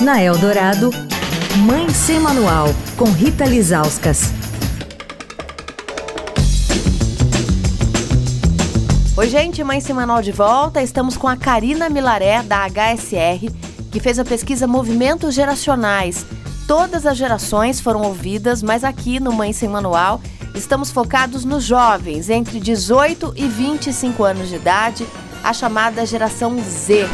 Na Eldorado, Mãe Sem Manual, com Rita Lizauskas. Oi, gente, Mãe Sem Manual de volta. Estamos com a Karina Milaré, da HSR, que fez a pesquisa Movimentos Geracionais. Todas as gerações foram ouvidas, mas aqui no Mãe Sem Manual estamos focados nos jovens entre 18 e 25 anos de idade, a chamada geração Z.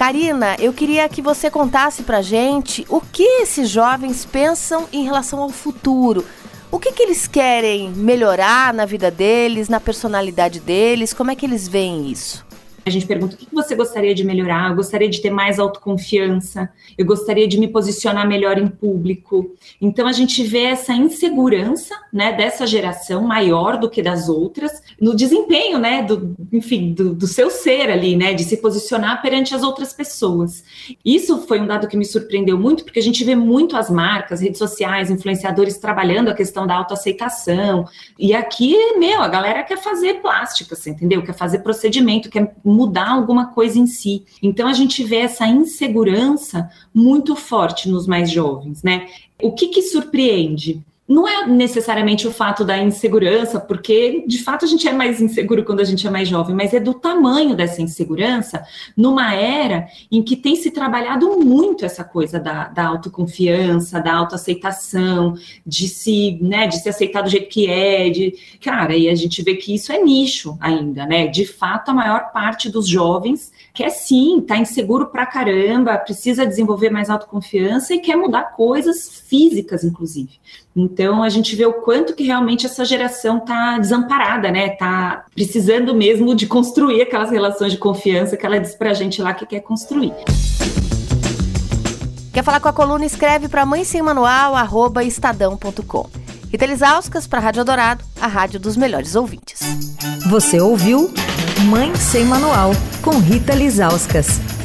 Karina, eu queria que você contasse pra gente o que esses jovens pensam em relação ao futuro. O que, que eles querem melhorar na vida deles, na personalidade deles? Como é que eles veem isso? A gente pergunta o que você gostaria de melhorar, eu gostaria de ter mais autoconfiança, eu gostaria de me posicionar melhor em público. Então a gente vê essa insegurança, né, dessa geração maior do que das outras, no desempenho, né, do, enfim, do, do seu ser ali, né, de se posicionar perante as outras pessoas. Isso foi um dado que me surpreendeu muito, porque a gente vê muito as marcas, redes sociais, influenciadores trabalhando a questão da autoaceitação. E aqui, meu, a galera quer fazer plástica, entendeu? Quer fazer procedimento, quer mudar alguma coisa em si. Então a gente vê essa insegurança muito forte nos mais jovens, né? O que, que surpreende? Não é necessariamente o fato da insegurança, porque de fato a gente é mais inseguro quando a gente é mais jovem, mas é do tamanho dessa insegurança numa era em que tem se trabalhado muito essa coisa da, da autoconfiança, da autoaceitação, de se, né, de se aceitar do jeito que é, de cara, e a gente vê que isso é nicho ainda, né? De fato, a maior parte dos jovens quer sim, tá inseguro pra caramba, precisa desenvolver mais autoconfiança e quer mudar coisas físicas, inclusive. Então a gente vê o quanto que realmente essa geração está desamparada, né? Tá precisando mesmo de construir aquelas relações de confiança que ela diz para a gente lá que quer construir. Quer falar com a coluna? Escreve para mãe sem manual, arroba estadão.com. Rita Lisauskas para a Rádio Dourado, a rádio dos melhores ouvintes. Você ouviu Mãe Sem Manual, com Rita Lisauskas.